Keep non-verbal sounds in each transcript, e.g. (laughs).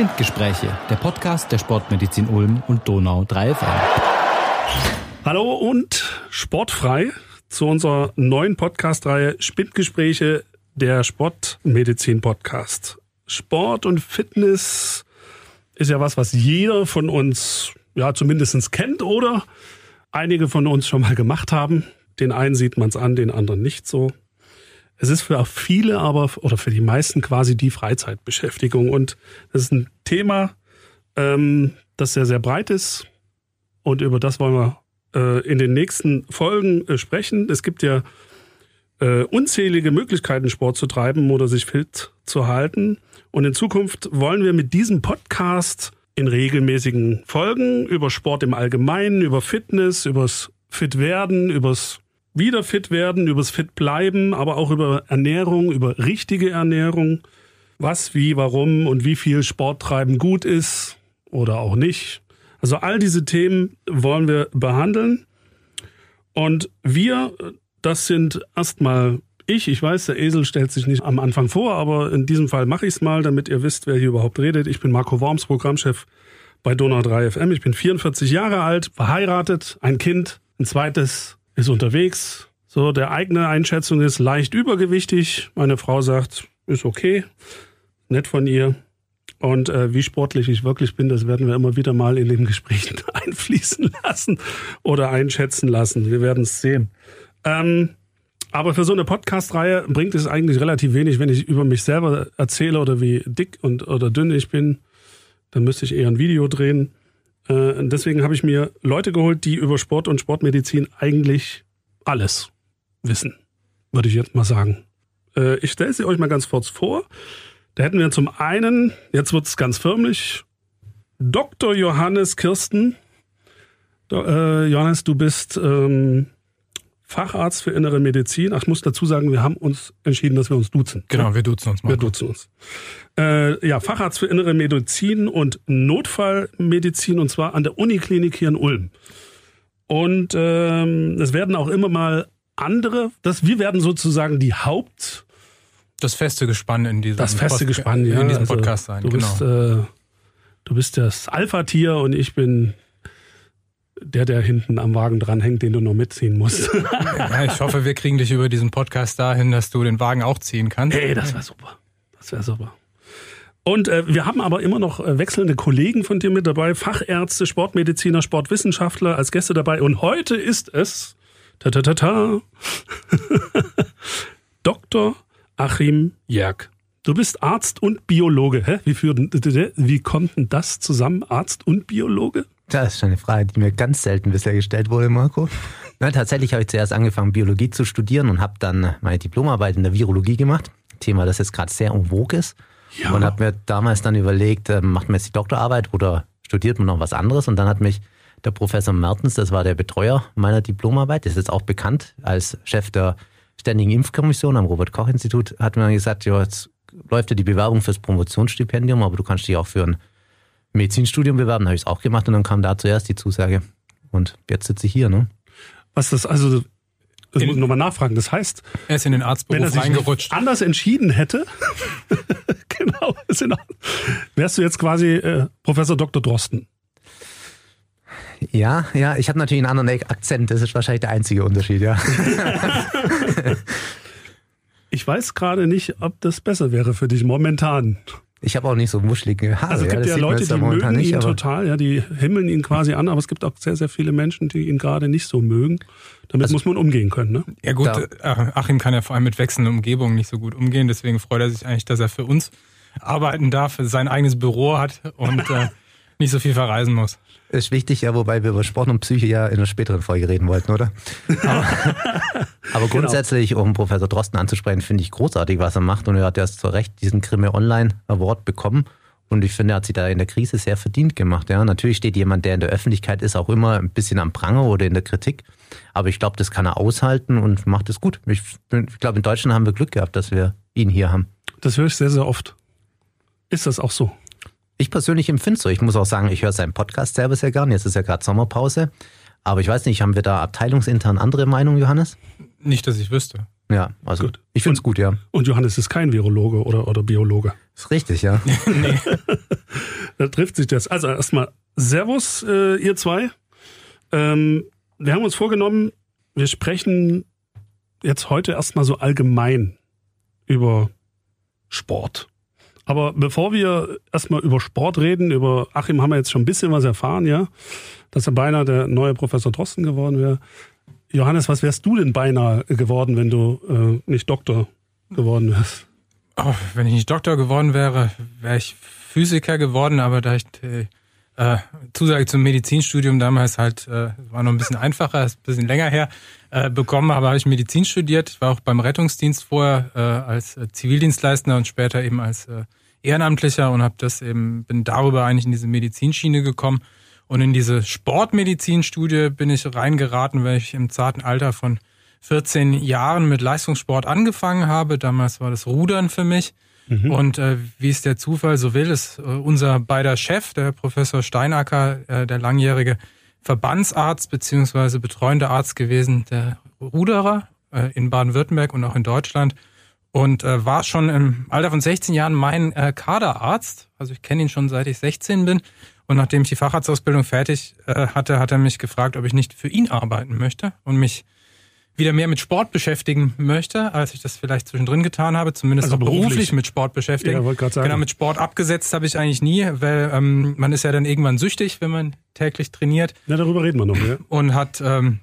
Spindgespräche, der Podcast der Sportmedizin Ulm und Donau 3 FM. Hallo und sportfrei zu unserer neuen Podcast-Reihe Spindgespräche, der Sportmedizin-Podcast. Sport und Fitness ist ja was, was jeder von uns ja zumindest kennt oder einige von uns schon mal gemacht haben. Den einen sieht man es an, den anderen nicht so. Es ist für viele aber oder für die meisten quasi die Freizeitbeschäftigung. Und das ist ein Thema, ähm, das sehr, sehr breit ist. Und über das wollen wir äh, in den nächsten Folgen äh, sprechen. Es gibt ja äh, unzählige Möglichkeiten, Sport zu treiben oder sich fit zu halten. Und in Zukunft wollen wir mit diesem Podcast in regelmäßigen Folgen über Sport im Allgemeinen, über Fitness, übers Fitwerden, übers wieder fit werden, übers fit bleiben, aber auch über Ernährung, über richtige Ernährung, was, wie, warum und wie viel Sport treiben gut ist oder auch nicht. Also all diese Themen wollen wir behandeln. Und wir, das sind erstmal ich. Ich weiß, der Esel stellt sich nicht am Anfang vor, aber in diesem Fall mache ich es mal, damit ihr wisst, wer hier überhaupt redet. Ich bin Marco Worms, Programmchef bei Donau 3 FM. Ich bin 44 Jahre alt, verheiratet, ein Kind, ein zweites ist unterwegs. So, der eigene Einschätzung ist leicht übergewichtig. Meine Frau sagt, ist okay. Nett von ihr. Und äh, wie sportlich ich wirklich bin, das werden wir immer wieder mal in den Gesprächen (laughs) einfließen lassen oder einschätzen lassen. Wir werden es sehen. Ähm, aber für so eine Podcast-Reihe bringt es eigentlich relativ wenig, wenn ich über mich selber erzähle oder wie dick und oder dünn ich bin. Dann müsste ich eher ein Video drehen. Äh, deswegen habe ich mir Leute geholt, die über Sport und Sportmedizin eigentlich alles wissen, würde ich jetzt mal sagen. Äh, ich stelle sie euch mal ganz kurz vor. Da hätten wir zum einen, jetzt wird es ganz förmlich, Dr. Johannes Kirsten. Äh, Johannes, du bist ähm, Facharzt für innere Medizin. Ach, ich muss dazu sagen, wir haben uns entschieden, dass wir uns duzen. Genau, wir duzen uns mal. Wir duzen uns. Äh, ja, Facharzt für innere Medizin und Notfallmedizin und zwar an der Uniklinik hier in Ulm. Und ähm, es werden auch immer mal andere, das, wir werden sozusagen die Haupt... Das feste Gespann in diesem, das feste Post Gespann, ja, in diesem also Podcast sein. Du genau. bist, äh, du bist das Alpha-Tier und ich bin der, der hinten am Wagen dranhängt, den du noch mitziehen musst. (laughs) ja, ich hoffe, wir kriegen dich über diesen Podcast dahin, dass du den Wagen auch ziehen kannst. Hey, das wäre super. Das wäre super. Und äh, wir haben aber immer noch äh, wechselnde Kollegen von dir mit dabei, Fachärzte, Sportmediziner, Sportwissenschaftler als Gäste dabei. Und heute ist es ta ta ta ta (laughs) Dr. Achim Jerk. Du bist Arzt und Biologe. Hä? Wie, für, wie kommt denn das zusammen, Arzt und Biologe? Das ist schon eine Frage, die mir ganz selten bisher gestellt wurde, Marco. Na, tatsächlich habe ich zuerst angefangen, Biologie zu studieren und habe dann meine Diplomarbeit in der Virologie gemacht. Thema, das jetzt gerade sehr en vogue ist. Ja. Und habe mir damals dann überlegt, äh, macht man jetzt die Doktorarbeit oder studiert man noch was anderes? Und dann hat mich der Professor Mertens, das war der Betreuer meiner Diplomarbeit, ist jetzt auch bekannt als Chef der Ständigen Impfkommission am Robert-Koch-Institut, hat mir gesagt, ja, jetzt läuft ja die Bewerbung fürs Promotionsstipendium, aber du kannst dich auch für ein Medizinstudium bewerben, habe ich es auch gemacht und dann kam da zuerst die Zusage. Und jetzt sitze ich hier, ne? Was das also, das muss ich nochmal nachfragen. Das heißt, er ist in den Arztberuf wenn er sich reingerutscht. anders entschieden hätte, (laughs) genau, (laughs) wärst du jetzt quasi äh, Professor Dr. Drosten. Ja, ja, ich habe natürlich einen anderen Akzent. Das ist wahrscheinlich der einzige Unterschied, ja. (laughs) ich weiß gerade nicht, ob das besser wäre für dich momentan. Ich habe auch nicht so wuschelige Haare. Also es gibt ja, ja Leute, die mögen nicht, ihn total, ja, die himmeln ihn quasi an, aber es gibt auch sehr, sehr viele Menschen, die ihn gerade nicht so mögen. Damit also, muss man umgehen können, ne? Ja gut, da. Äh, Achim kann ja vor allem mit wechselnden Umgebungen nicht so gut umgehen, deswegen freut er sich eigentlich, dass er für uns arbeiten darf, sein eigenes Büro hat und äh, nicht so viel verreisen muss. Ist wichtig, ja, wobei wir über Sport und Psyche ja in einer späteren Folge reden wollten, oder? Aber, (laughs) aber genau. grundsätzlich, genau. um Professor Drosten anzusprechen, finde ich großartig, was er macht. Und er hat ja zu Recht diesen Grimme Online Award bekommen. Und ich finde, er hat sich da in der Krise sehr verdient gemacht. Ja, natürlich steht jemand, der in der Öffentlichkeit ist, auch immer ein bisschen am Pranger oder in der Kritik. Aber ich glaube, das kann er aushalten und macht es gut. Ich, ich glaube, in Deutschland haben wir Glück gehabt, dass wir ihn hier haben. Das höre ich sehr, sehr oft. Ist das auch so? Ich persönlich empfinde es so. Ich muss auch sagen, ich höre seinen Podcast selber sehr gern. Jetzt ist ja gerade Sommerpause. Aber ich weiß nicht, haben wir da abteilungsintern andere Meinungen, Johannes? Nicht, dass ich wüsste. Ja, also gut. ich finde es gut, ja. Und Johannes ist kein Virologe oder, oder Biologe. Ist richtig, ja. (laughs) nee. (laughs) da trifft sich das. Also erstmal Servus, äh, ihr zwei. Ähm, wir haben uns vorgenommen, wir sprechen jetzt heute erstmal so allgemein über Sport. Aber bevor wir erstmal über Sport reden, über Achim haben wir jetzt schon ein bisschen was erfahren, ja, dass er beinahe der neue Professor Drosten geworden wäre. Johannes, was wärst du denn beinahe geworden, wenn du äh, nicht Doktor geworden wärst? Oh, wenn ich nicht Doktor geworden wäre, wäre ich Physiker geworden, aber da ich äh, äh, Zusage zum Medizinstudium damals halt, äh, war noch ein bisschen einfacher, ist ein bisschen länger her, äh, bekommen habe, habe ich Medizin studiert. Ich war auch beim Rettungsdienst vorher äh, als äh, Zivildienstleistender und später eben als äh, Ehrenamtlicher und habe das eben, bin darüber eigentlich in diese Medizinschiene gekommen. Und in diese Sportmedizinstudie bin ich reingeraten, weil ich im zarten Alter von 14 Jahren mit Leistungssport angefangen habe. Damals war das Rudern für mich. Mhm. Und äh, wie es der Zufall so will, ist äh, unser beider Chef, der Professor Steinacker, äh, der langjährige Verbandsarzt beziehungsweise betreuende Arzt gewesen, der Ruderer äh, in Baden-Württemberg und auch in Deutschland. Und äh, war schon im Alter von 16 Jahren mein äh, Kaderarzt. Also ich kenne ihn schon seit ich 16 bin. Und nachdem ich die Facharztausbildung fertig äh, hatte, hat er mich gefragt, ob ich nicht für ihn arbeiten möchte und mich wieder mehr mit Sport beschäftigen möchte, als ich das vielleicht zwischendrin getan habe, zumindest also auch beruflich. beruflich mit Sport beschäftigen. Ja, wollte sagen. Genau, mit Sport abgesetzt habe ich eigentlich nie, weil ähm, man ist ja dann irgendwann süchtig, wenn man täglich trainiert. Ja, darüber reden wir noch, ja. Und hat ähm,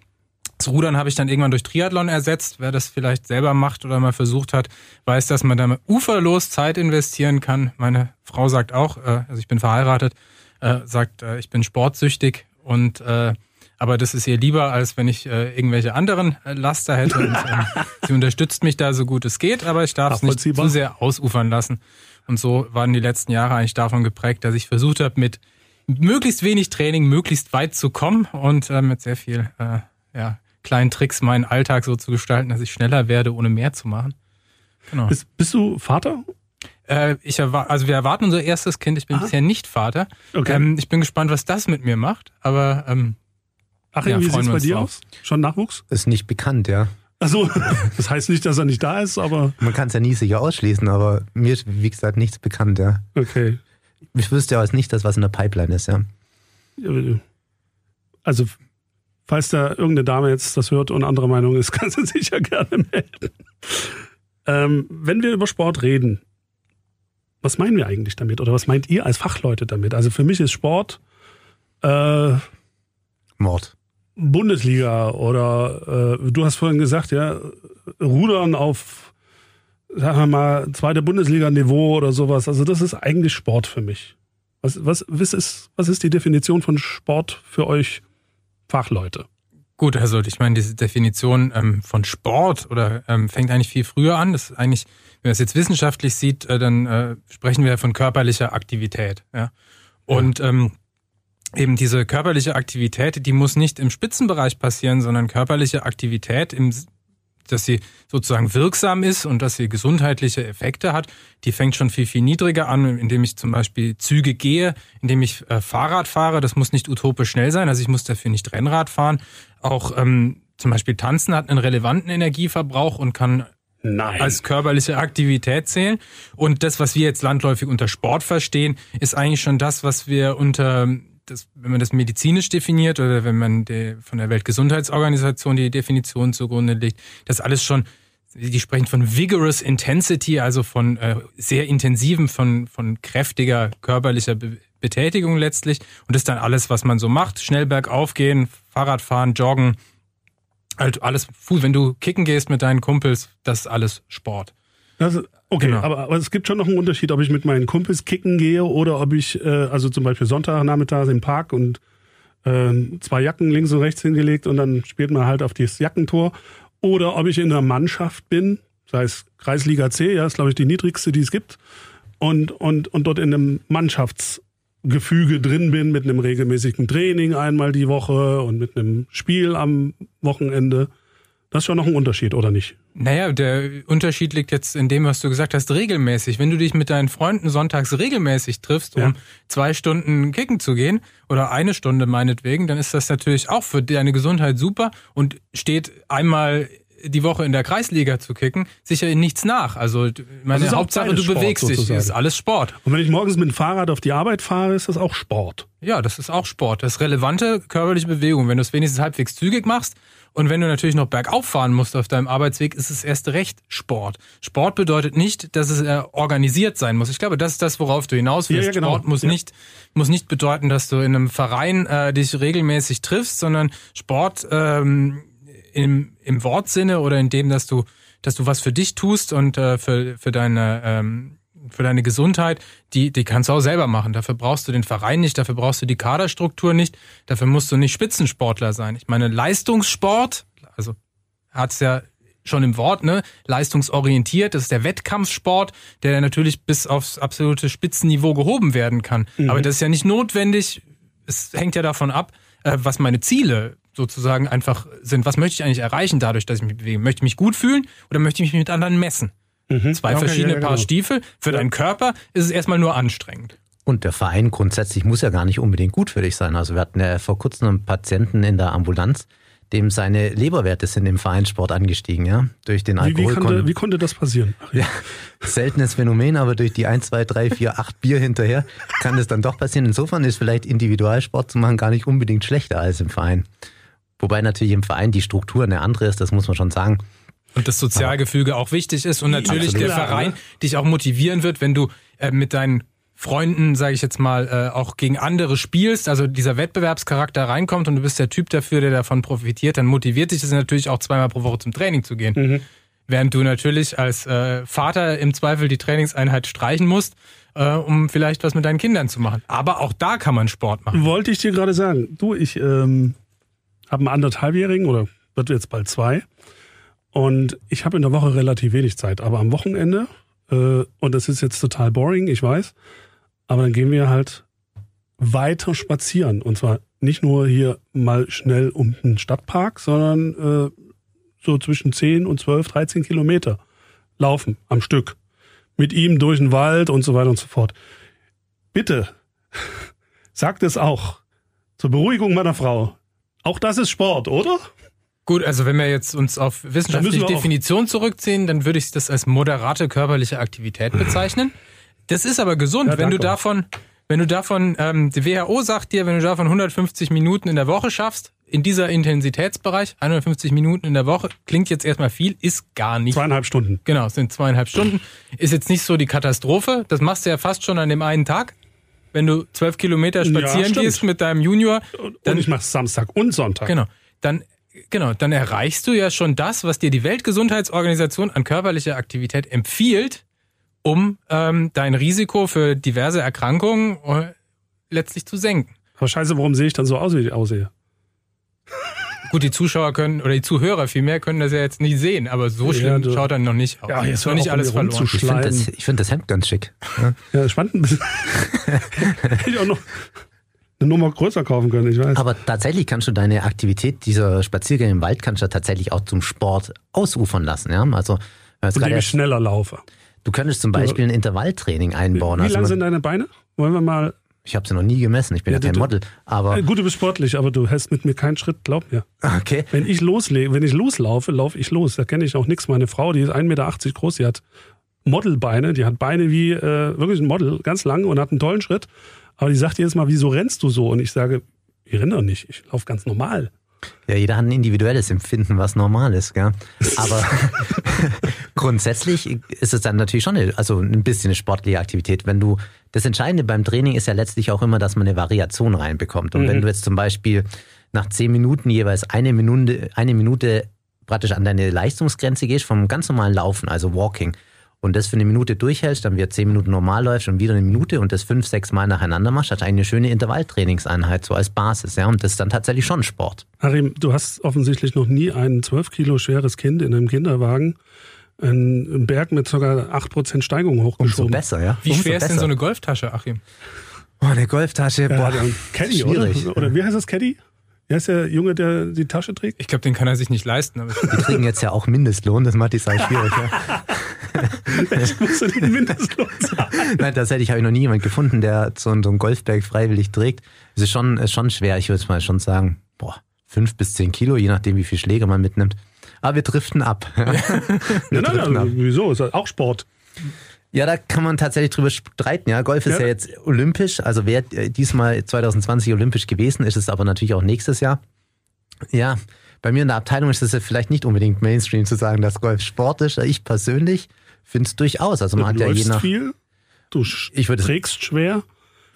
das Rudern habe ich dann irgendwann durch Triathlon ersetzt. Wer das vielleicht selber macht oder mal versucht hat, weiß, dass man da uferlos Zeit investieren kann. Meine Frau sagt auch, äh, also ich bin verheiratet, äh, sagt, äh, ich bin sportsüchtig und äh, aber das ist ihr lieber, als wenn ich äh, irgendwelche anderen äh, Laster hätte. Und, äh, (laughs) sie unterstützt mich da so gut es geht, aber ich darf es nicht zu sehr ausufern lassen. Und so waren die letzten Jahre eigentlich davon geprägt, dass ich versucht habe, mit möglichst wenig Training möglichst weit zu kommen und äh, mit sehr viel äh, ja, kleinen Tricks meinen Alltag so zu gestalten, dass ich schneller werde, ohne mehr zu machen. Genau. Bist, bist du Vater? Äh, ich also wir erwarten unser erstes Kind. Ich bin Aha. bisher nicht Vater. Okay. Ähm, ich bin gespannt, was das mit mir macht. Aber ähm, Achim, ja, wie sieht es bei dir drauf. aus? Schon Nachwuchs? Ist nicht bekannt, ja. Also, (laughs) das heißt nicht, dass er nicht da ist, aber. Man kann es ja nie sicher ausschließen, aber mir ist, wie gesagt, nichts bekannt, ja. Okay. Ich wüsste ja auch nicht, dass was in der Pipeline ist, ja. Also, falls da irgendeine Dame jetzt das hört und andere Meinung ist, (laughs) kann sie sich ja gerne melden. Ähm, wenn wir über Sport reden, was meinen wir eigentlich damit? Oder was meint ihr als Fachleute damit? Also für mich ist Sport äh, Mord. Bundesliga oder äh, du hast vorhin gesagt, ja, Rudern auf, sagen wir mal, zweite Bundesliga-Niveau oder sowas. Also das ist eigentlich Sport für mich. Was, was, was, ist, was ist die Definition von Sport für euch Fachleute? Gut, also ich meine, diese Definition ähm, von Sport oder ähm, fängt eigentlich viel früher an. Das ist eigentlich, wenn man es jetzt wissenschaftlich sieht, äh, dann äh, sprechen wir von körperlicher Aktivität. Ja? Und ja. Ähm, eben diese körperliche Aktivität, die muss nicht im Spitzenbereich passieren, sondern körperliche Aktivität im dass sie sozusagen wirksam ist und dass sie gesundheitliche Effekte hat, die fängt schon viel, viel niedriger an, indem ich zum Beispiel Züge gehe, indem ich äh, Fahrrad fahre. Das muss nicht utopisch schnell sein, also ich muss dafür nicht Rennrad fahren. Auch ähm, zum Beispiel Tanzen hat einen relevanten Energieverbrauch und kann Nein. als körperliche Aktivität zählen. Und das, was wir jetzt landläufig unter Sport verstehen, ist eigentlich schon das, was wir unter das, wenn man das medizinisch definiert oder wenn man die, von der Weltgesundheitsorganisation die Definition zugrunde legt, das alles schon, die sprechen von vigorous intensity, also von äh, sehr intensiven, von, von kräftiger körperlicher Be Betätigung letztlich. Und das ist dann alles, was man so macht. Schnell bergauf gehen, Fahrradfahren, joggen, halt alles, wenn du kicken gehst mit deinen Kumpels, das ist alles Sport. Also, okay, genau. aber, aber es gibt schon noch einen Unterschied, ob ich mit meinen Kumpels kicken gehe oder ob ich, äh, also zum Beispiel Sonntagnachmittags im Park und äh, zwei Jacken links und rechts hingelegt und dann spielt man halt auf dieses Jackentor. Oder ob ich in einer Mannschaft bin, sei es Kreisliga C, ja, ist glaube ich die niedrigste, die es gibt, und, und, und dort in einem Mannschaftsgefüge drin bin mit einem regelmäßigen Training einmal die Woche und mit einem Spiel am Wochenende. Das ist schon noch ein Unterschied, oder nicht? Naja, der Unterschied liegt jetzt in dem, was du gesagt hast, regelmäßig. Wenn du dich mit deinen Freunden sonntags regelmäßig triffst, um ja. zwei Stunden kicken zu gehen oder eine Stunde meinetwegen, dann ist das natürlich auch für deine Gesundheit super und steht einmal die Woche in der Kreisliga zu kicken, sicher in nichts nach. Also meine ist auch Hauptsache, du Sport bewegst dich, sozusagen. ist alles Sport. Und wenn ich morgens mit dem Fahrrad auf die Arbeit fahre, ist das auch Sport. Ja, das ist auch Sport. Das ist relevante körperliche Bewegung. Wenn du es wenigstens halbwegs zügig machst und wenn du natürlich noch bergauf fahren musst auf deinem Arbeitsweg, ist es erst recht Sport. Sport bedeutet nicht, dass es äh, organisiert sein muss. Ich glaube, das ist das, worauf du hinaus willst. Ja, ja, genau. Sport muss Ja. nicht muss nicht bedeuten, dass du in einem Verein äh, dich regelmäßig triffst, sondern Sport ähm, im, im Wortsinne oder in dem, dass du dass du was für dich tust und äh, für für deine ähm, für deine Gesundheit, die, die kannst du auch selber machen. Dafür brauchst du den Verein nicht, dafür brauchst du die Kaderstruktur nicht, dafür musst du nicht Spitzensportler sein. Ich meine, Leistungssport, also hat's ja schon im Wort, ne, leistungsorientiert, das ist der Wettkampfsport, der natürlich bis aufs absolute Spitzenniveau gehoben werden kann. Aber das ist ja nicht notwendig, es hängt ja davon ab, äh, was meine Ziele sozusagen einfach sind. Was möchte ich eigentlich erreichen dadurch, dass ich mich bewege? Möchte ich mich gut fühlen oder möchte ich mich mit anderen messen? Zwei Okay, verschiedene ja, ja, Paar genau. Stiefel. Für deinen Körper ist es erstmal nur anstrengend. Und der Verein grundsätzlich muss ja gar nicht unbedingt gut für dich sein. Also wir hatten ja vor kurzem einen Patienten in der Ambulanz, dem seine Leberwerte sind im Vereinssport angestiegen, ja, durch den Wie, wie, Alkohol. konnte, wie konnte das passieren? ja, seltenes Phänomen, aber durch die 1, 2, 3, 4, 8 Bier hinterher kann das dann doch passieren. Insofern ist vielleicht Individualsport zu machen gar nicht unbedingt schlechter als im Verein. Wobei natürlich im Verein die Struktur eine andere ist, das muss man schon sagen. Und das Sozialgefüge auch wichtig ist und natürlich Absolut. der Verein ne? dich auch motivieren wird, wenn du äh, mit deinen Freunden, sage ich jetzt mal, äh, auch gegen andere spielst, also dieser Wettbewerbscharakter reinkommt und du bist der Typ dafür, der davon profitiert, dann motiviert dich das natürlich auch zweimal pro Woche zum Training zu gehen. Mhm. Während du natürlich als äh, Vater im Zweifel die Trainingseinheit streichen musst, äh, um vielleicht was mit deinen Kindern zu machen. Aber auch da kann man Sport machen. Wollte ich dir gerade sagen. Du, ich ähm, habe einen anderthalbjährigen oder wird jetzt bald zwei. Und ich habe in der Woche relativ wenig Zeit. Aber am Wochenende, äh, und das ist jetzt total boring, ich weiß, aber dann gehen wir halt weiter spazieren. Und zwar nicht nur hier mal schnell um den Stadtpark, sondern äh, so zwischen 10 und 12, 13 Kilometer laufen am Stück. Mit ihm durch den Wald und so weiter und so fort. Bitte, (laughs) sagt es auch. Zur Beruhigung meiner Frau. Auch das ist Sport, oder? Gut, also wenn wir jetzt uns auf wissenschaftliche Definition zurückziehen, dann würde ich das als moderate körperliche Aktivität (laughs) bezeichnen. Das ist aber gesund, Ja, wenn du davon, wenn du davon, ähm, die WHO sagt dir, wenn du davon 150 Minuten in der Woche schaffst, in dieser Intensitätsbereich, 150 Minuten in der Woche, klingt jetzt erstmal viel, ist gar nicht. Zweieinhalb Stunden. Genau, sind zweieinhalb Stunden. Ist jetzt nicht so die Katastrophe. Das machst du ja fast schon an dem einen Tag. Wenn du zwölf Kilometer spazieren stimmt. gehst mit deinem Junior, Und dann ich mache Samstag und Sonntag. Genau. Dann, genau, dann erreichst du ja schon das, was dir die Weltgesundheitsorganisation an körperlicher Aktivität empfiehlt, um ähm, dein Risiko für diverse Erkrankungen äh, letztlich zu senken. Aber scheiße, warum sehe ich dann so aus, wie ich aussehe? Gut, die Zuschauer können, oder die Zuhörer vielmehr können das ja jetzt nicht sehen, aber so Ja, schlimm du- schaut dann noch nicht aus. Ja, jetzt ist noch nicht auf, alles verloren. Ich finde das, ich find das Hemd ganz schick. Ja. Ja, spannend (laughs) (laughs) ich auch noch eine Nummer größer kaufen können, ich weiß. Aber tatsächlich kannst du deine Aktivität, dieser Spaziergang im Wald, kannst du tatsächlich auch zum Sport ausufern lassen. Ja? Also, Indem ich schneller laufe. du könntest zum Beispiel ein Intervalltraining einbauen. Wie also, lang sind deine Beine? Wollen wir mal. ich habe sie noch nie gemessen, ich bin ja, Ja, kein du- Model. Aber Äh, Gut, du bist sportlich, aber du hältst mit mir keinen Schritt, glaub mir. okay. Wenn ich loslege, wenn ich loslaufe, laufe ich los. Da kenne ich auch nichts. Meine Frau, die ist 1,80 Meter groß, die hat Modelbeine, die hat Beine wie äh, wirklich ein Model, ganz lang und hat einen tollen Schritt. Aber die sagt jedes Mal, wieso rennst du so? Und ich sage, ich renne doch nicht, ich laufe ganz normal. Ja, jeder hat ein individuelles Empfinden, was normal ist, gell? (laughs) Aber (laughs) grundsätzlich ist es dann natürlich schon eine, also ein bisschen eine sportliche Aktivität. Wenn du, das Entscheidende beim Training ist ja letztlich auch immer, dass man eine Variation reinbekommt. Und wenn du jetzt zum Beispiel nach zehn Minuten jeweils eine Minute, eine Minute praktisch an deine Leistungsgrenze gehst vom ganz normalen Laufen, also Walking, und das für eine Minute durchhältst, dann wieder zehn Minuten normal läufst und wieder eine Minute und das fünf, sechs Mal nacheinander machst, hast du eine schöne Intervalltrainingseinheit so als Basis, ja. Und das ist dann tatsächlich schon Sport. Harim, du hast offensichtlich noch nie ein 12 Kilo schweres Kind in einem Kinderwagen einen Berg mit sogar 8% Steigung Umso hochgeschoben. besser, ja. Wie Umso schwer ist denn besser. so eine Golftasche, Achim? Oh, eine Golftasche, Ja, boah, der Caddy, schwierig. oder? Oder wie heißt das Caddy? Wie heißt der Junge, der die Tasche trägt? Ich glaube, den kann er sich nicht leisten. Aber Die kriegen jetzt ja auch Mindestlohn, das macht die Sache schwierig. Ja. (laughs) Ich musste den Mindestlohn zahlen. Nein, tatsächlich habe ich noch nie jemanden gefunden, der so, so einen Golfberg freiwillig trägt. Es ist schon, ist schon schwer, ich würde mal schon sagen, boah, fünf bis zehn Kilo, je nachdem, wie viel Schläge man mitnimmt. Aber wir driften ab. (laughs) wir ja, nein, nein, ab. wieso? Ist auch Sport. Ja, da kann man tatsächlich drüber streiten. Ja, Golf ist ja, ja jetzt olympisch, also wäre diesmal 2020 olympisch gewesen, ist es aber natürlich auch nächstes Jahr. Ja, bei mir in der Abteilung ist es ja vielleicht nicht unbedingt Mainstream zu sagen, dass Golf Sport ist. Ich persönlich finde es durchaus. Also man du hat ja je nach. viel, du ich würde trägst schwer.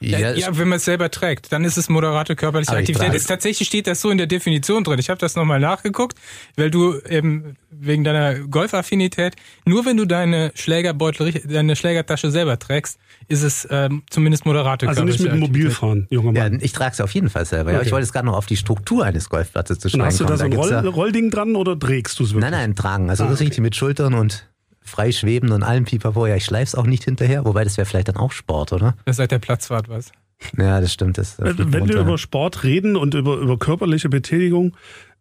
Ja, ja, wenn man es selber trägt, dann ist es moderate körperliche Aktivität. Es, tatsächlich steht das so in der Definition drin. Ich habe das nochmal nachgeguckt, weil du eben wegen deiner Golfaffinität, nur wenn du deine Schlägerbeutel, deine Schlägertasche selber trägst, ist es ähm, zumindest moderate also körperliche Also nicht mit dem Mobilfahren, junger Mann. Ja, ich trage es auf jeden Fall selber. Okay. Ja, ich wollte jetzt gerade noch auf die Struktur eines Golfplatzes zu sprechen Hast du da so ein Roll, Rollding dran oder trägst du es wirklich? Nein, nein, tragen. Also ah, okay. richtig mit Schultern und frei schweben und allem Pipapo. Ja, ich schleif's auch nicht hinterher, wobei das wäre vielleicht dann auch Sport, oder? Das ist halt der Platzfahrt was. Ja, das stimmt. Das, das Wenn wir über Sport reden und über, über körperliche Betätigung,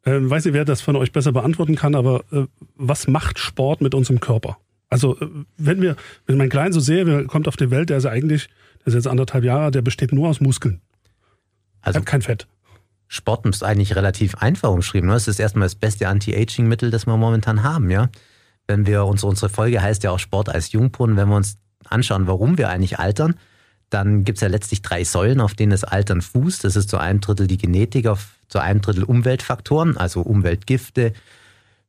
äh, weiß nicht, wer das von euch besser beantworten kann, aber äh, was macht Sport mit unserem Körper? Also, äh, wenn wir, wenn mein Klein so sehe, der kommt auf die Welt, der ist eigentlich, der ist jetzt anderthalb Jahre, der besteht nur aus Muskeln. Also, hat kein Fett. Sport ist eigentlich relativ einfach umschrieben. Ne? Es ist erstmal das beste Anti-Aging-Mittel, das wir momentan haben, ja wenn wir uns, unsere Folge heißt ja auch Sport als Jungbrunnen, wenn wir uns anschauen, warum wir eigentlich altern, dann gibt es ja letztlich drei Säulen, auf denen das Altern fußt. Das ist zu einem Drittel die Genetik, auf, zu einem Drittel Umweltfaktoren, also Umweltgifte,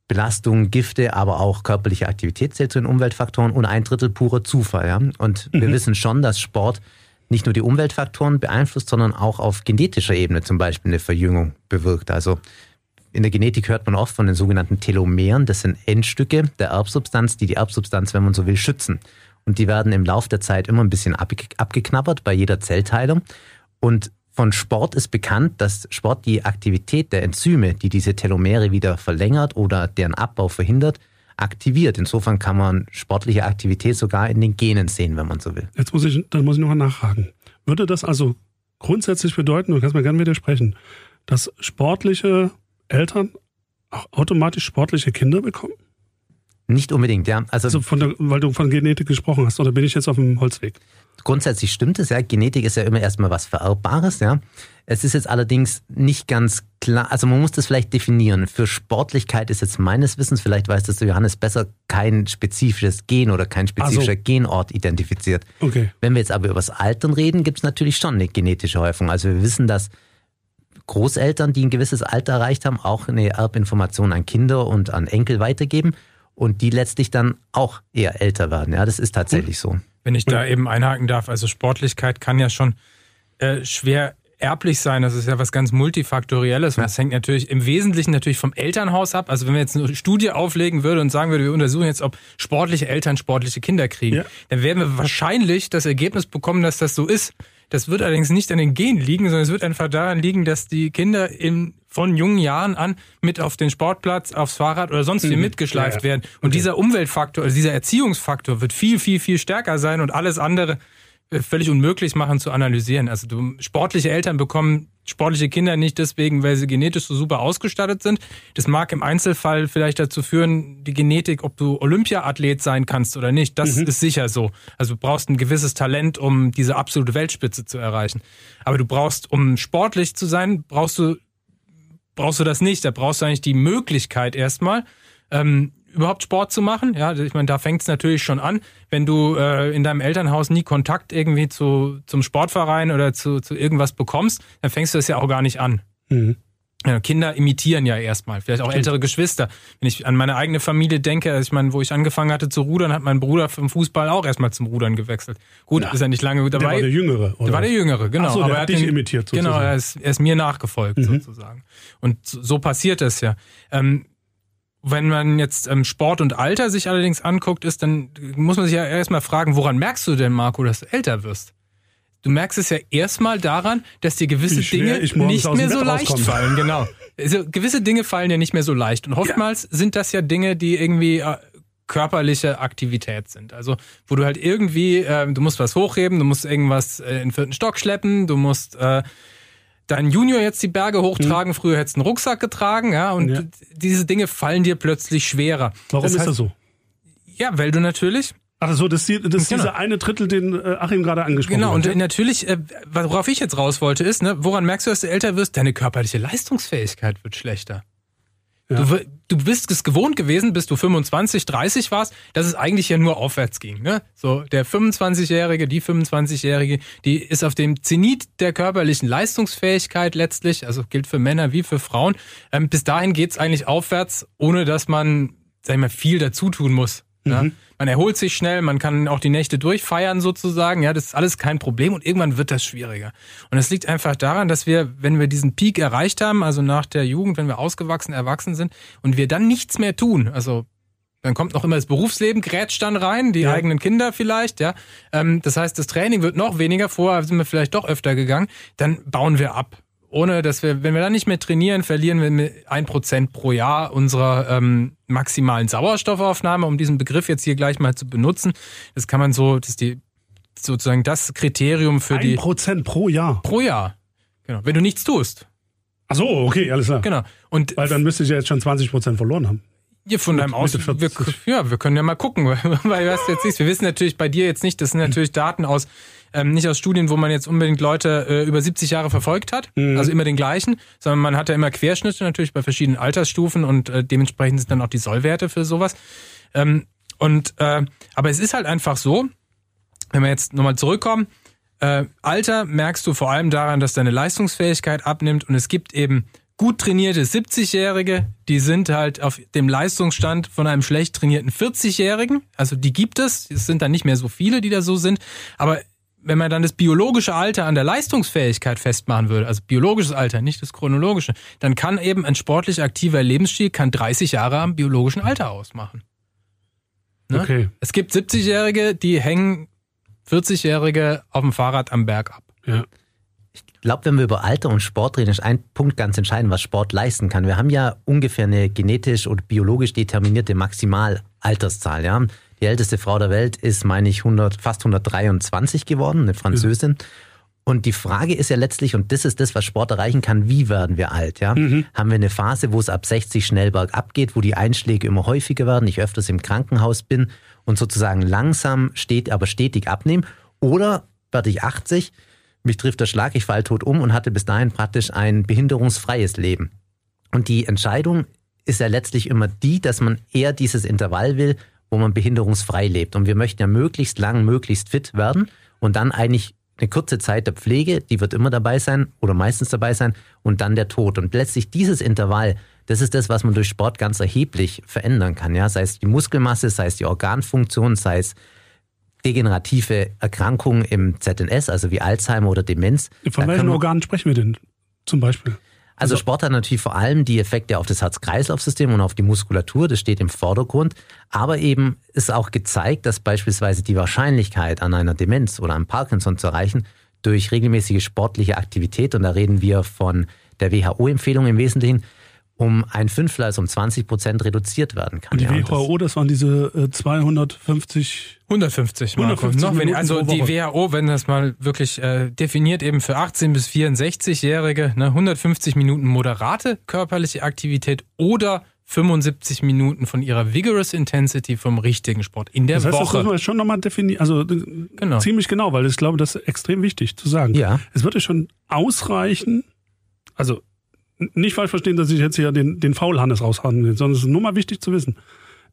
Belastung, Gifte, aber auch körperliche Aktivität zählt zu den Umweltfaktoren und ein Drittel purer Zufall. Ja? Und mhm. wir wissen schon, dass Sport nicht nur die Umweltfaktoren beeinflusst, sondern auch auf genetischer Ebene zum Beispiel eine Verjüngung bewirkt. Also in der Genetik hört man oft von den sogenannten Telomeren. Das sind Endstücke der Erbsubstanz, die die Erbsubstanz, wenn man so will, schützen. Und die werden im Laufe der Zeit immer ein bisschen abgeknabbert bei jeder Zellteilung. Und von Sport ist bekannt, dass Sport die Aktivität der Enzyme, die diese Telomere wieder verlängert oder deren Abbau verhindert, aktiviert. Insofern kann man sportliche Aktivität sogar in den Genen sehen, wenn man so will. Jetzt muss ich, dann muss ich nochmal nachfragen. Würde das also grundsätzlich bedeuten, du kannst mir gerne widersprechen, dass sportliche Eltern auch automatisch sportliche Kinder bekommen? Nicht unbedingt, ja. Also, also von der, weil du von Genetik gesprochen hast, oder bin ich jetzt auf dem Holzweg? Grundsätzlich stimmt es, ja. Genetik ist ja immer erstmal was Vererbbares, ja. Es ist jetzt allerdings nicht ganz klar, also man muss das vielleicht definieren. Für Sportlichkeit ist jetzt meines Wissens, vielleicht weiß das Johannes besser, kein spezifisches Gen oder kein spezifischer so. Genort identifiziert. Okay. Wenn wir jetzt aber über das Altern reden, gibt es natürlich schon eine genetische Häufung. Also wir wissen, dass Großeltern, die ein gewisses Alter erreicht haben, auch eine Erbinformation an Kinder und an Enkel weitergeben und die letztlich dann auch eher älter werden. Ja, das ist tatsächlich so. Wenn ich da eben einhaken darf, also Sportlichkeit kann ja schon äh, schwer erblich sein. Das ist ja was ganz multifaktorielles. Und das hängt natürlich im Wesentlichen natürlich vom Elternhaus ab. Also wenn wir jetzt eine Studie auflegen würden und sagen würden, wir untersuchen jetzt, ob sportliche Eltern sportliche Kinder kriegen, ja. dann werden wir wahrscheinlich das Ergebnis bekommen, dass das so ist. Das wird allerdings nicht an den Genen liegen, sondern es wird einfach daran liegen, dass die Kinder in, von jungen Jahren an mit auf den Sportplatz, aufs Fahrrad oder sonst wie mhm. mitgeschleift ja, ja. werden. Und okay. dieser Umweltfaktor, also dieser Erziehungsfaktor wird viel, viel, viel stärker sein und alles andere völlig unmöglich machen zu analysieren. Also du, sportliche Eltern bekommen sportliche Kinder nicht deswegen, weil sie genetisch so super ausgestattet sind. Das mag im Einzelfall vielleicht dazu führen, die Genetik, ob du Olympiaathlet sein kannst oder nicht, das mhm. ist sicher so. Also du brauchst ein gewisses Talent, um diese absolute Weltspitze zu erreichen. Aber du brauchst, um sportlich zu sein, brauchst du brauchst du das nicht. Da brauchst du eigentlich die Möglichkeit erstmal, ähm, überhaupt Sport zu machen. Ja, ich meine, da fängt es natürlich schon an. Wenn du äh, in deinem Elternhaus nie Kontakt irgendwie zu, zum Sportverein oder zu, zu irgendwas bekommst, dann fängst du das ja auch gar nicht an. Mhm. Kinder imitieren ja erstmal, vielleicht auch Stimmt. ältere Geschwister. Wenn ich an meine eigene Familie denke, also ich meine, wo ich angefangen hatte zu rudern, hat mein Bruder vom Fußball auch erstmal zum Rudern gewechselt. Gut, Na, ist er nicht lange dabei. Der war der Jüngere, oder? Der war der Jüngere, genau. Ach so, der Aber hat dich den, imitiert sozusagen. Genau, er ist, er ist mir nachgefolgt mhm. sozusagen. Und so passiert es ja. Ähm, wenn man jetzt ähm, Sport und Alter sich allerdings anguckt, ist, dann muss man sich ja erstmal fragen, woran merkst du denn, Marco, dass du älter wirst? Du merkst es ja erstmal daran, dass dir gewisse Dinge nicht mehr so leicht rauskomme. fallen, genau. Also, gewisse Dinge fallen ja nicht mehr so leicht. Und oftmals ja. sind das ja Dinge, die irgendwie äh, körperliche Aktivität sind. Also, wo du halt irgendwie, äh, du musst was hochheben, du musst irgendwas äh, in den vierten Stock schleppen, du musst äh, dein Junior jetzt die Berge hochtragen, hm. früher hättest du einen Rucksack getragen, ja, und ja. diese Dinge fallen dir plötzlich schwerer. Warum das heißt, ist das so? Ja, weil du natürlich Ach so, das, ist, das ist genau. dieser eine Drittel, den äh, Achim gerade angesprochen genau, hat. Genau, und natürlich, äh, worauf ich jetzt raus wollte, ist, ne, woran merkst du, dass du älter wirst? Deine körperliche Leistungsfähigkeit wird schlechter. Ja. Du, du bist es gewohnt gewesen, bis du 25, 30 warst, dass es eigentlich ja nur aufwärts ging. Ne? So der 25-Jährige, die 25-Jährige, die ist auf dem Zenit der körperlichen Leistungsfähigkeit letztlich, also gilt für Männer wie für Frauen. Ähm, bis dahin geht's eigentlich aufwärts, ohne dass man, sag ich mal, viel dazu tun muss. Ja? Mhm. Man erholt sich schnell, man kann auch die Nächte durchfeiern sozusagen. Ja, das ist alles kein Problem und irgendwann wird das schwieriger. Und es liegt einfach daran, dass wir, wenn wir diesen Peak erreicht haben, also nach der Jugend, wenn wir ausgewachsen, erwachsen sind und wir dann nichts mehr tun, also dann kommt noch immer das Berufsleben, grätscht dann rein, die ja. eigenen Kinder vielleicht, ja. Ähm, das heißt, das Training wird noch weniger, vorher sind wir vielleicht doch öfter gegangen, dann bauen wir ab ohne dass wir, wenn wir dann nicht mehr trainieren, verlieren wir ein Prozent pro Jahr unserer ähm, maximalen Sauerstoffaufnahme, um diesen Begriff jetzt hier gleich mal zu benutzen. Das kann man so, das ist die sozusagen das Kriterium für ein die. Ein Prozent pro Jahr. Pro Jahr. Genau. Wenn du nichts tust. Ach so, okay, alles klar. Genau. Und Weil dann müsste ich ja jetzt schon 20 Prozent verloren haben. Ja, von deinem Aus. Wir, ja, wir können ja mal gucken, (laughs) weil was jetzt ist. Wir wissen natürlich bei dir jetzt nicht, das sind natürlich Daten aus ähm, nicht aus Studien, wo man jetzt unbedingt Leute äh, über 70 Jahre verfolgt hat, mhm. also immer den gleichen, sondern man hat ja immer Querschnitte natürlich bei verschiedenen Altersstufen und äh, dementsprechend sind dann auch die Sollwerte für sowas. Ähm, und äh, aber es ist halt einfach so, wenn wir jetzt nochmal zurückkommen, äh, Alter merkst du vor allem daran, dass deine Leistungsfähigkeit abnimmt und es gibt eben gut trainierte 70-Jährige, die sind halt auf dem Leistungsstand von einem schlecht trainierten 40-Jährigen. Also die gibt es. Es sind dann nicht mehr so viele, die da so sind. Aber wenn man dann das biologische Alter an der Leistungsfähigkeit festmachen würde, also biologisches Alter, nicht das chronologische, dann kann eben ein sportlich aktiver Lebensstil kann 30 Jahre am biologischen Alter ausmachen. Ne? Okay. Es gibt 70-Jährige, die hängen 40-Jährige auf dem Fahrrad am Berg ab. Ja. Ich glaube, wenn wir über Alter und Sport reden, ist ein Punkt ganz entscheidend, was Sport leisten kann. Wir haben ja ungefähr eine genetisch oder biologisch determinierte Maximalalterszahl. Ja? Die älteste Frau der Welt ist, meine ich, 100, fast 123 geworden, eine Französin. Ja. Und die Frage ist ja letztlich, und das ist das, was Sport erreichen kann, wie werden wir alt? Ja? Mhm. Haben wir eine Phase, wo es ab 60 schnell bergab geht, wo die Einschläge immer häufiger werden, ich öfters im Krankenhaus bin und sozusagen langsam steht, aber stetig abnehmen? Oder werde ich 80, mich trifft der Schlag, ich falle tot um und hatte bis dahin praktisch ein behinderungsfreies Leben? Und die Entscheidung ist ja letztlich immer die, dass man eher dieses Intervall will, wo man behinderungsfrei lebt. Und wir möchten ja möglichst lang, möglichst fit werden und dann eigentlich eine kurze Zeit der Pflege, die wird immer dabei sein oder meistens dabei sein und dann der Tod. Und letztlich dieses Intervall, das ist das, was man durch Sport ganz erheblich verändern kann. Ja? Sei es die Muskelmasse, sei es die Organfunktion, sei es degenerative Erkrankungen im ZNS, also wie Alzheimer oder Demenz. Von welchen Organen sprechen wir denn zum Beispiel? Also, also Sport hat natürlich vor allem die Effekte auf das Herz-Kreislauf-System und auf die Muskulatur, das steht im Vordergrund. Aber eben ist auch gezeigt, dass beispielsweise die Wahrscheinlichkeit an einer Demenz oder an Parkinson zu erreichen durch regelmäßige sportliche Aktivität, und da reden wir von der WHO-Empfehlung im Wesentlichen, um ein Fünftel, also um 20 Prozent reduziert werden kann. Und die ja, WHO, das, das, waren diese 250... 150, 150 Noch wenn, Also die WHO, wenn das mal wirklich äh, definiert, eben für 18- bis 64-Jährige, ne, 150 Minuten moderate körperliche Aktivität oder 75 Minuten von ihrer Vigorous Intensity vom richtigen Sport in der das heißt, Woche. Das muss man schon nochmal definieren, also äh, genau. ziemlich genau, weil ich glaube, das ist extrem wichtig zu sagen. Ja. Es würde schon ausreichen, also nicht falsch verstehen, dass ich jetzt hier den, den Faulhannes raushauen will, sondern es ist nur mal wichtig zu wissen.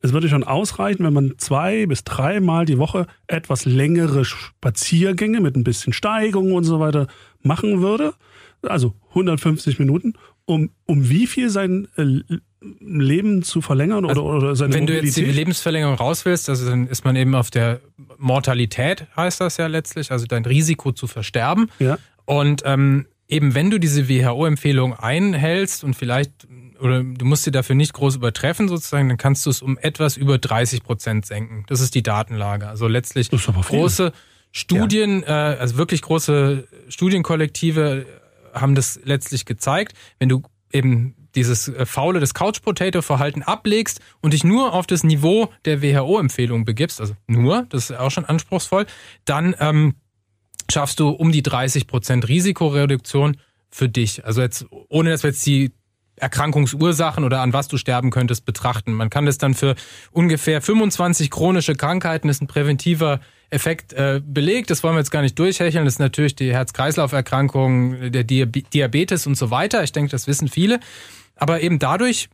Es würde schon ausreichen, wenn man zwei bis dreimal die Woche etwas längere Spaziergänge mit ein bisschen Steigung und so weiter machen würde. Also 150 Minuten, um, um wie viel sein äh, Leben zu verlängern oder, also, oder seine Wenn Mobilität? du jetzt die Lebensverlängerung raus willst, also dann ist man eben auf der Mortalität, heißt das ja letztlich, also dein Risiko zu versterben. Ja. Und ähm, eben wenn du diese WHO-Empfehlung einhältst und vielleicht oder du musst sie dafür nicht groß übertreffen sozusagen, dann kannst du es um etwas über 30 Prozent senken. Das ist die Datenlage. Also letztlich große Studien, ja. äh, also wirklich große Studienkollektive haben das letztlich gezeigt. Wenn du eben dieses äh, faule, das Couch-Potato-Verhalten ablegst und dich nur auf das Niveau der WHO-Empfehlung begibst, also nur, das ist auch schon anspruchsvoll, dann ähm, schaffst du um die 30 Prozent Risikoreduktion für dich. Also jetzt, ohne dass wir jetzt die Erkrankungsursachen oder an was du sterben könntest betrachten. Man kann das dann für ungefähr 25 chronische Krankheiten, ist ein präventiver Effekt äh, belegt. Das wollen wir jetzt gar nicht durchhecheln. Das ist natürlich die Herz-Kreislauf-Erkrankung, der Diabetes und so weiter. Ich denke, das wissen viele. Aber eben dadurch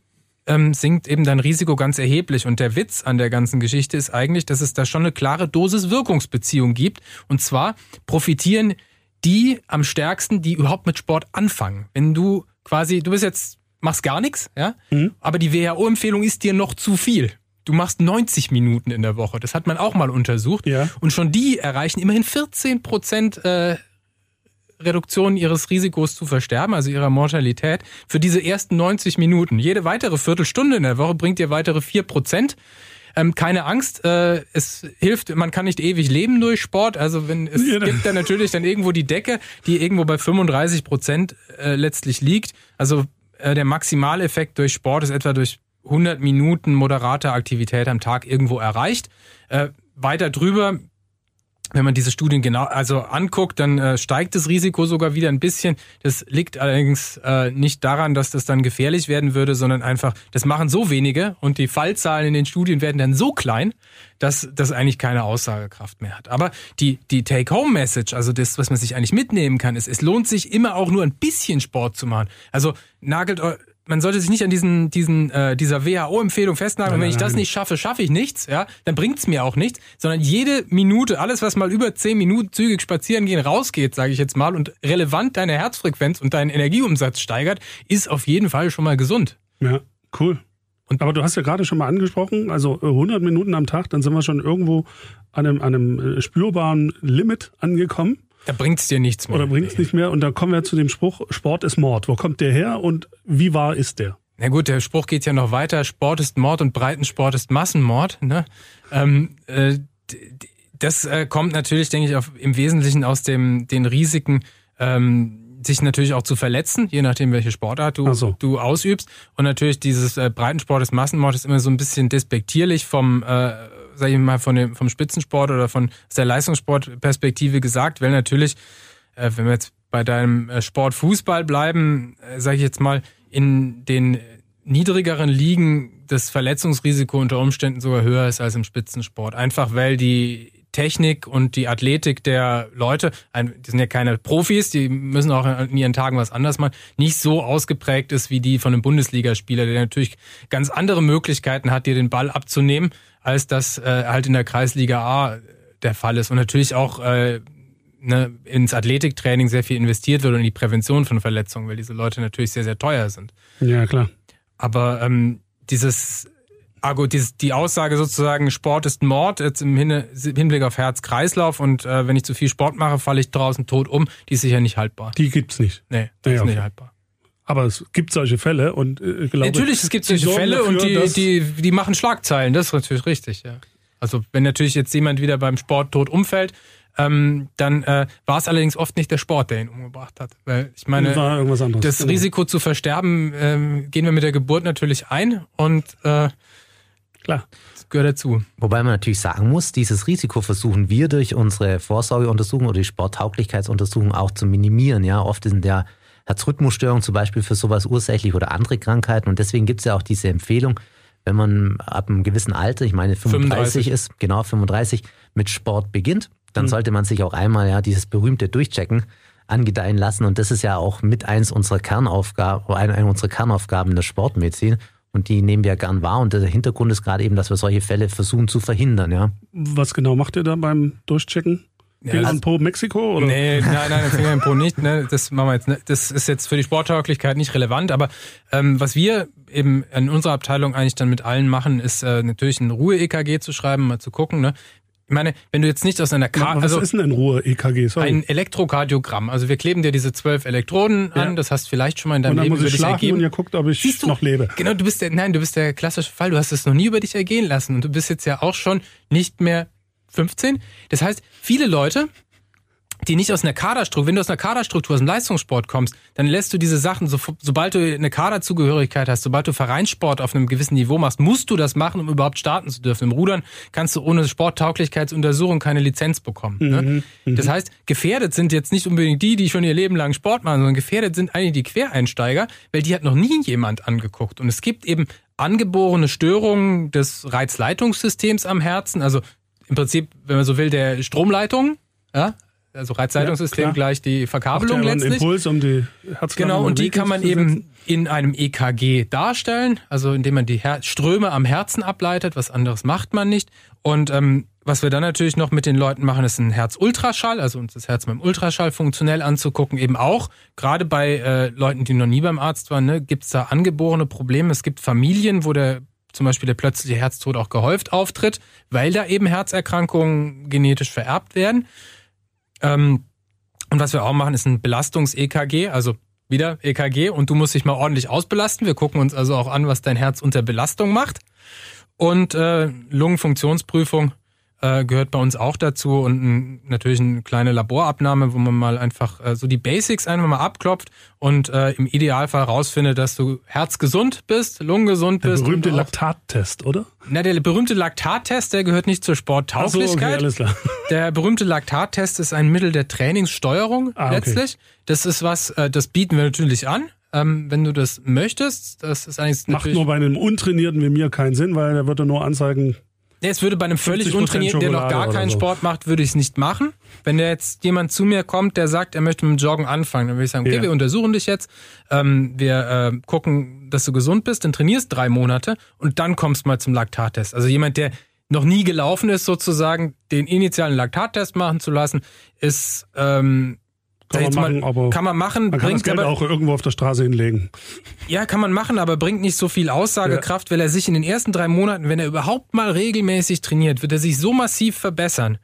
ähm, sinkt eben dein Risiko ganz erheblich. Und der Witz an der ganzen Geschichte ist eigentlich, dass es da schon eine klare Dosis-Wirkungsbeziehung gibt. Und zwar profitieren die am stärksten, die überhaupt mit Sport anfangen. Wenn du quasi, du bist jetzt, machst gar nichts, ja, mhm. aber die WHO-Empfehlung ist dir noch zu viel. Du machst 90 Minuten in der Woche. Das hat man auch mal untersucht. Ja. Und schon die erreichen immerhin 14 Prozent äh, Reduktion ihres Risikos zu versterben, also ihrer Mortalität, für diese ersten 90 Minuten. Jede weitere Viertelstunde in der Woche bringt dir weitere 4 Prozent. Ähm, keine Angst, äh, es hilft, man kann nicht ewig leben durch Sport. Also wenn es ja, gibt dann natürlich dann irgendwo die Decke, die irgendwo bei 35 Prozent äh, letztlich liegt. Also äh, der Maximaleffekt durch Sport ist etwa durch 100 Minuten moderater Aktivität am Tag irgendwo erreicht. Äh, weiter drüber wenn man diese Studien genau also anguckt, dann äh, steigt das Risiko sogar wieder ein bisschen. Das liegt allerdings äh, nicht daran, dass das dann gefährlich werden würde, sondern einfach, das machen so wenige und die Fallzahlen in den Studien werden dann so klein, dass das eigentlich keine Aussagekraft mehr hat. Aber die, die Take-Home-Message, also das, was man sich eigentlich mitnehmen kann, ist, es lohnt sich immer auch nur ein bisschen Sport zu machen. Also nagelt man sollte sich nicht an diesen, diesen, äh, dieser WHO-Empfehlung festnageln. Wenn ich das nicht schaffe, schaffe ich nichts, ja, dann bringt's mir auch nichts, sondern jede Minute, alles, was mal über zehn Minuten zügig spazieren gehen rausgeht, sage ich jetzt mal, und relevant deine Herzfrequenz und deinen Energieumsatz steigert, ist auf jeden Fall schon mal gesund. Ja, cool. Und Aber du hast ja gerade schon mal angesprochen, also 100 Minuten am Tag, dann sind wir schon irgendwo an einem, an einem äh, spürbaren Limit angekommen. Da bringt es dir nichts mehr. Oder bringt es nicht mehr. Und da kommen wir zu dem Spruch, Sport ist Mord. Wo kommt der her und wie wahr ist der? Na gut, der Spruch geht ja noch weiter. Sport ist Mord und Breitensport ist Massenmord. Ne? Ähm, äh, das äh, kommt natürlich, denke ich, auf, im Wesentlichen aus dem, den Risiken, ähm, sich natürlich auch zu verletzen, je nachdem, welche Sportart du, so. du ausübst. Und natürlich dieses äh, Breitensport ist Massenmord ist immer so ein bisschen despektierlich vom äh, sage ich mal, von dem, vom Spitzensport oder von der Leistungssportperspektive gesagt, weil natürlich, äh, wenn wir jetzt bei deinem äh, Sport Fußball bleiben, äh, sage ich jetzt mal, in den niedrigeren Ligen das Verletzungsrisiko unter Umständen sogar höher ist als im Spitzensport. Einfach weil die Technik und die Athletik der Leute, die sind ja keine Profis, die müssen auch in ihren Tagen was anders machen, nicht so ausgeprägt ist wie die von einem Bundesligaspieler, der natürlich ganz andere Möglichkeiten hat, dir den Ball abzunehmen, als das äh, halt in der Kreisliga A der Fall ist. Und natürlich auch äh, ne, ins Athletiktraining sehr viel investiert wird und in die Prävention von Verletzungen, weil diese Leute natürlich sehr, sehr teuer sind. Ja, klar. Aber ähm, dieses Argo, die, die Aussage sozusagen, Sport ist Mord, jetzt im Hinblick auf Herz-Kreislauf und äh, wenn ich zu viel Sport mache, falle ich draußen tot um, die ist sicher nicht haltbar. Die gibt's nicht. Nee, die nee, ist nicht haltbar. Aber es gibt solche Fälle und äh, glaube, Natürlich, es gibt solche Fälle dafür, und die, die, die machen Schlagzeilen, das ist natürlich richtig, ja. Also wenn natürlich jetzt jemand wieder beim Sport tot umfällt, ähm, dann äh, war es allerdings oft nicht der Sport, der ihn umgebracht hat. Weil ich meine, das genau. Risiko zu versterben ähm, gehen wir mit der Geburt natürlich ein und äh, klar, das gehört dazu. Wobei man natürlich sagen muss, dieses Risiko versuchen wir durch unsere Vorsorgeuntersuchung oder die Sporttauglichkeitsuntersuchung auch zu minimieren. Ja, oft sind ja Herzrhythmusstörungen zum Beispiel für sowas ursächlich oder andere Krankheiten. Und deswegen gibt es ja auch diese Empfehlung, wenn man ab einem gewissen Alter, ich meine 35, 35. ist, genau 35, mit Sport beginnt, dann mhm. sollte man sich auch einmal ja dieses berühmte Durchchecken angedeihen lassen. Und das ist ja auch mit eins unserer Kernaufgaben, eine, unserer Kernaufgaben in der Sportmedizin. Und die nehmen wir gern wahr. Und der Hintergrund ist gerade eben, dass wir solche Fälle versuchen zu verhindern, ja. Was genau macht ihr da beim Durchchecken? Finger ja, in Po Mexiko? Oder? Nee, nein, nein, (laughs) Finger in Po nicht. Ne? Das machen wir jetzt. Ne? Das ist jetzt für die Sporttauglichkeit nicht relevant. Aber ähm, was wir eben in unserer Abteilung eigentlich dann mit allen machen, ist äh, natürlich ein Ruhe-EKG zu schreiben, mal zu gucken. Ne? Ich meine, wenn du jetzt nicht aus einer Karte. Also, was ist denn ein Ruhe-EKG? Ein Elektrokardiogramm. Also wir kleben dir diese zwölf Elektroden ja. an, das hast du vielleicht schon mal in deinem und dann Leben muss ich über dich ergeben. Und ihr guckt, ob ich Siehst du, noch lebe. Genau, du bist der, nein, du bist der klassische Fall, du hast es noch nie über dich ergehen lassen und du bist jetzt ja auch schon nicht mehr 15. Das heißt, viele Leute die nicht aus einer Kaderstruktur, wenn du aus einer Kaderstruktur, aus dem Leistungssport kommst, dann lässt du diese Sachen, so, sobald du eine Kaderzugehörigkeit hast, sobald du Vereinssport auf einem gewissen Niveau machst, musst du das machen, um überhaupt starten zu dürfen. Im Rudern kannst du ohne Sporttauglichkeitsuntersuchung keine Lizenz bekommen. Ne? Mhm, mhm. Das heißt, gefährdet sind jetzt nicht unbedingt die, die schon ihr Leben lang Sport machen, sondern gefährdet sind eigentlich die Quereinsteiger, weil die hat noch nie jemand angeguckt. Und es gibt eben angeborene Störungen des Reizleitungssystems am Herzen, also im Prinzip, wenn man so will, der Stromleitung, ja, also Reizleitungssystem ja, gleich die Verkabelung ja letztlich. Impuls um die Genau, und die kann man eben in einem EKG darstellen, also indem man die Her Ströme am Herzen ableitet, was anderes macht man nicht. Und ähm, was wir dann natürlich noch mit den Leuten machen, ist ein Herzultraschall, also uns das Herz mit dem Ultraschall funktionell anzugucken, eben auch. Gerade bei äh, Leuten, die noch nie beim Arzt waren, ne, gibt es da angeborene Probleme. Es gibt Familien, wo der zum Beispiel der plötzliche Herztod auch gehäuft auftritt, weil da eben Herzerkrankungen genetisch vererbt werden. Ähm, und was wir auch machen, ist ein Belastungs-EKG, also wieder EKG und du musst dich mal ordentlich ausbelasten. Wir gucken uns also auch an, was dein Herz unter Belastung macht. Und äh, Lungenfunktionsprüfung äh, gehört bei uns auch dazu und ein, natürlich eine kleine Laborabnahme, wo man mal einfach äh, so die Basics einfach mal abklopft und äh, im Idealfall rausfindet, dass du herzgesund bist, lungengesund bist. Der berühmte Laktattest, oder? Na, der berühmte Laktattest, der gehört nicht zur Sporttauglichkeit. So, okay. (laughs) Der berühmte Laktattest ist ein Mittel der Trainingssteuerung ah, okay. letztlich. Das ist was, äh, das bieten wir natürlich an. Ähm, wenn du das möchtest, das ist eigentlich macht nur bei einem untrainierten wie mir keinen Sinn, weil der würde nur anzeigen, es würde bei einem völlig untrainierten, der noch gar keinen so. Sport macht, würde ich es nicht machen. Wenn der jetzt jemand zu mir kommt, der sagt, er möchte mit dem Joggen anfangen, dann würde ich sagen, okay, ja. wir untersuchen dich jetzt, ähm, wir äh, gucken, dass du gesund bist, dann trainierst drei Monate und dann kommst mal zum Laktattest. Also jemand, der noch nie gelaufen ist, sozusagen den initialen Laktattest machen zu lassen, ist ähm, kann man, machen, mal, aber kann man machen, man kann bringt das Geld aber, auch irgendwo auf der Straße hinlegen. Ja, kann man machen, aber bringt nicht so viel Aussagekraft, ja. weil er sich in den ersten drei Monaten, wenn er überhaupt mal regelmäßig trainiert, wird er sich so massiv verbessern,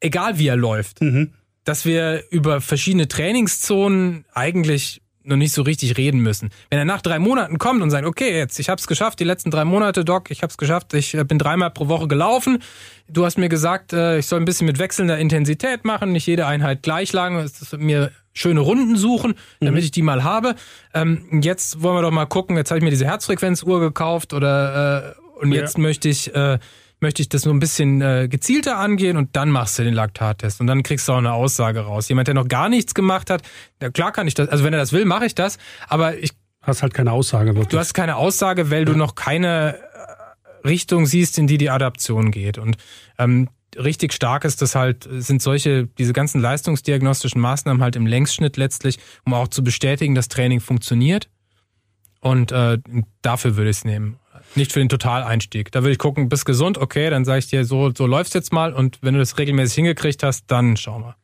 egal wie er läuft, mhm. dass wir über verschiedene Trainingszonen eigentlich noch nicht so richtig reden müssen. Wenn er nach drei Monaten kommt und sagt, okay, jetzt, ich habe es geschafft, die letzten drei Monate, Doc, ich habe es geschafft, ich äh, bin dreimal pro Woche gelaufen. Du hast mir gesagt, äh, ich soll ein bisschen mit wechselnder Intensität machen, nicht jede Einheit gleich lang, mir schöne Runden suchen, damit mhm. ich die mal habe. Ähm, jetzt wollen wir doch mal gucken, jetzt habe ich mir diese Herzfrequenzuhr gekauft oder äh, und jetzt möchte ich möchte ich das nur ein bisschen äh, gezielter angehen und dann machst du den Laktattest und dann kriegst du auch eine Aussage raus. Jemand, der noch gar nichts gemacht hat, der, klar kann ich das, also wenn er das will, mache ich das, aber ich hast halt keine Aussage wirklich. Du hast keine Aussage, weil ja. du noch keine äh, Richtung siehst, in die die Adaption geht und ähm, richtig stark ist das halt, sind solche, diese ganzen leistungsdiagnostischen Maßnahmen halt im Längsschnitt letztlich, um auch zu bestätigen, dass Training funktioniert. Und äh, dafür würde ich es nehmen. Nicht für den Totaleinstieg. Da würde ich gucken, bist gesund, okay, dann sage ich dir, so, so läuft's jetzt mal und wenn du das regelmäßig hingekriegt hast, dann schau mal.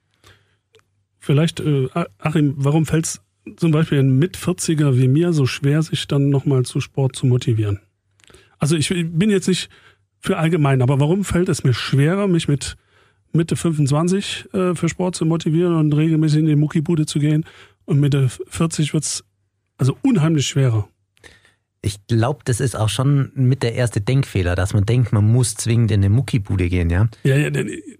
Vielleicht, äh, Achim, warum fällt es zum Beispiel ein Mit-40er wie mir so schwer, sich dann nochmal zu Sport zu motivieren? Also ich bin jetzt nicht für allgemein, aber warum fällt es mir schwerer, mich mit Mitte 25 äh, für Sport zu motivieren und regelmäßig in die Muckibude zu gehen und Mitte 40 wird's also unheimlich schwerer? Ich glaube, das ist auch schon mit der erste Denkfehler, dass man denkt, man muss zwingend in eine Muckibude gehen, ja? Ja, ja.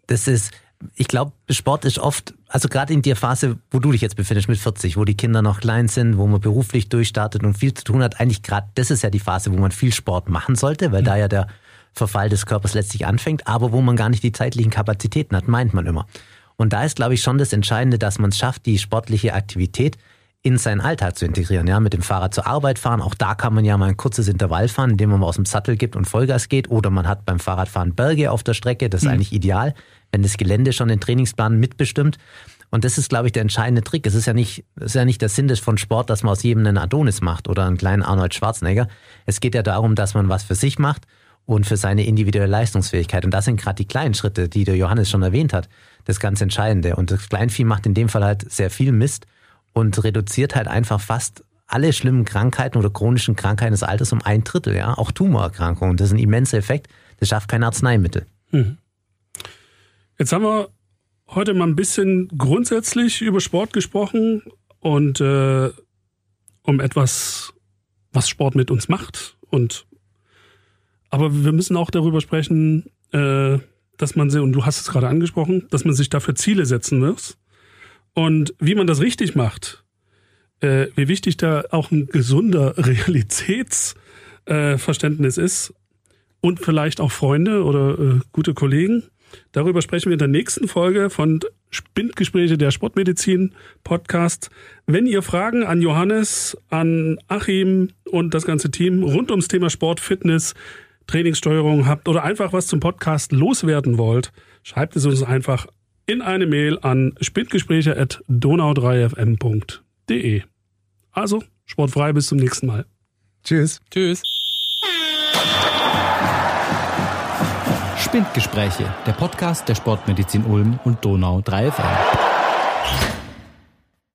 Das ist, ich glaube, Sport ist oft, also gerade in der Phase, wo du dich jetzt befindest mit 40, wo die Kinder noch klein sind, wo man beruflich durchstartet und viel zu tun hat, eigentlich gerade, das ist ja die Phase, wo man viel Sport machen sollte, weil mhm. da ja der Verfall des Körpers letztlich anfängt, aber wo man gar nicht die zeitlichen Kapazitäten hat, meint man immer. Und da ist, glaube ich, schon das Entscheidende, dass man es schafft, die sportliche Aktivität in seinen Alltag zu integrieren. Ja, mit dem Fahrrad zur Arbeit fahren. Auch da kann man ja mal ein kurzes Intervall fahren, indem man mal aus dem Sattel gibt und Vollgas geht. Oder man hat beim Fahrradfahren Berge auf der Strecke. Das ist mhm. eigentlich ideal, wenn das Gelände schon den Trainingsplan mitbestimmt. Und das ist, glaube ich, der entscheidende Trick. Es ist ja nicht, es ist ja nicht der Sinn des von Sport, dass man aus jedem einen Adonis macht oder einen kleinen Arnold Schwarzenegger. Es geht ja darum, dass man was für sich macht und für seine individuelle Leistungsfähigkeit. Und das sind gerade die kleinen Schritte, die der Johannes schon erwähnt hat, das ganz Entscheidende. Und das Kleinvieh macht in dem Fall halt sehr viel Mist und reduziert halt einfach fast alle schlimmen Krankheiten oder chronischen Krankheiten des Alters um ein Drittel, ja. Auch Tumorerkrankungen. Das ist ein immenser Effekt. Das schafft kein Arzneimittel. Mhm. Jetzt haben wir heute mal ein bisschen grundsätzlich über Sport gesprochen und äh, um etwas, was Sport mit uns macht. Und aber wir müssen auch darüber sprechen, äh, dass man sie, und du hast es gerade angesprochen, dass man sich dafür Ziele setzen muss und wie man das richtig macht, äh, wie wichtig da auch ein gesunder (laughs) Realitätsverständnis äh, ist und vielleicht auch Freunde oder äh, gute Kollegen. Darüber sprechen wir in der nächsten Folge von Spindgespräche der Sportmedizin Podcast. Wenn ihr Fragen an Johannes, an Achim und das ganze Team rund ums Thema Sport, Fitness, Trainingssteuerung habt oder einfach was zum Podcast loswerden wollt, schreibt es uns einfach in eine Mail an spindgespräche.donau3fm.de. Also, sportfrei, bis zum nächsten Mal. Tschüss. Tschüss. Spindgespräche, der Podcast der Sportmedizin Ulm und Donau 3 FM.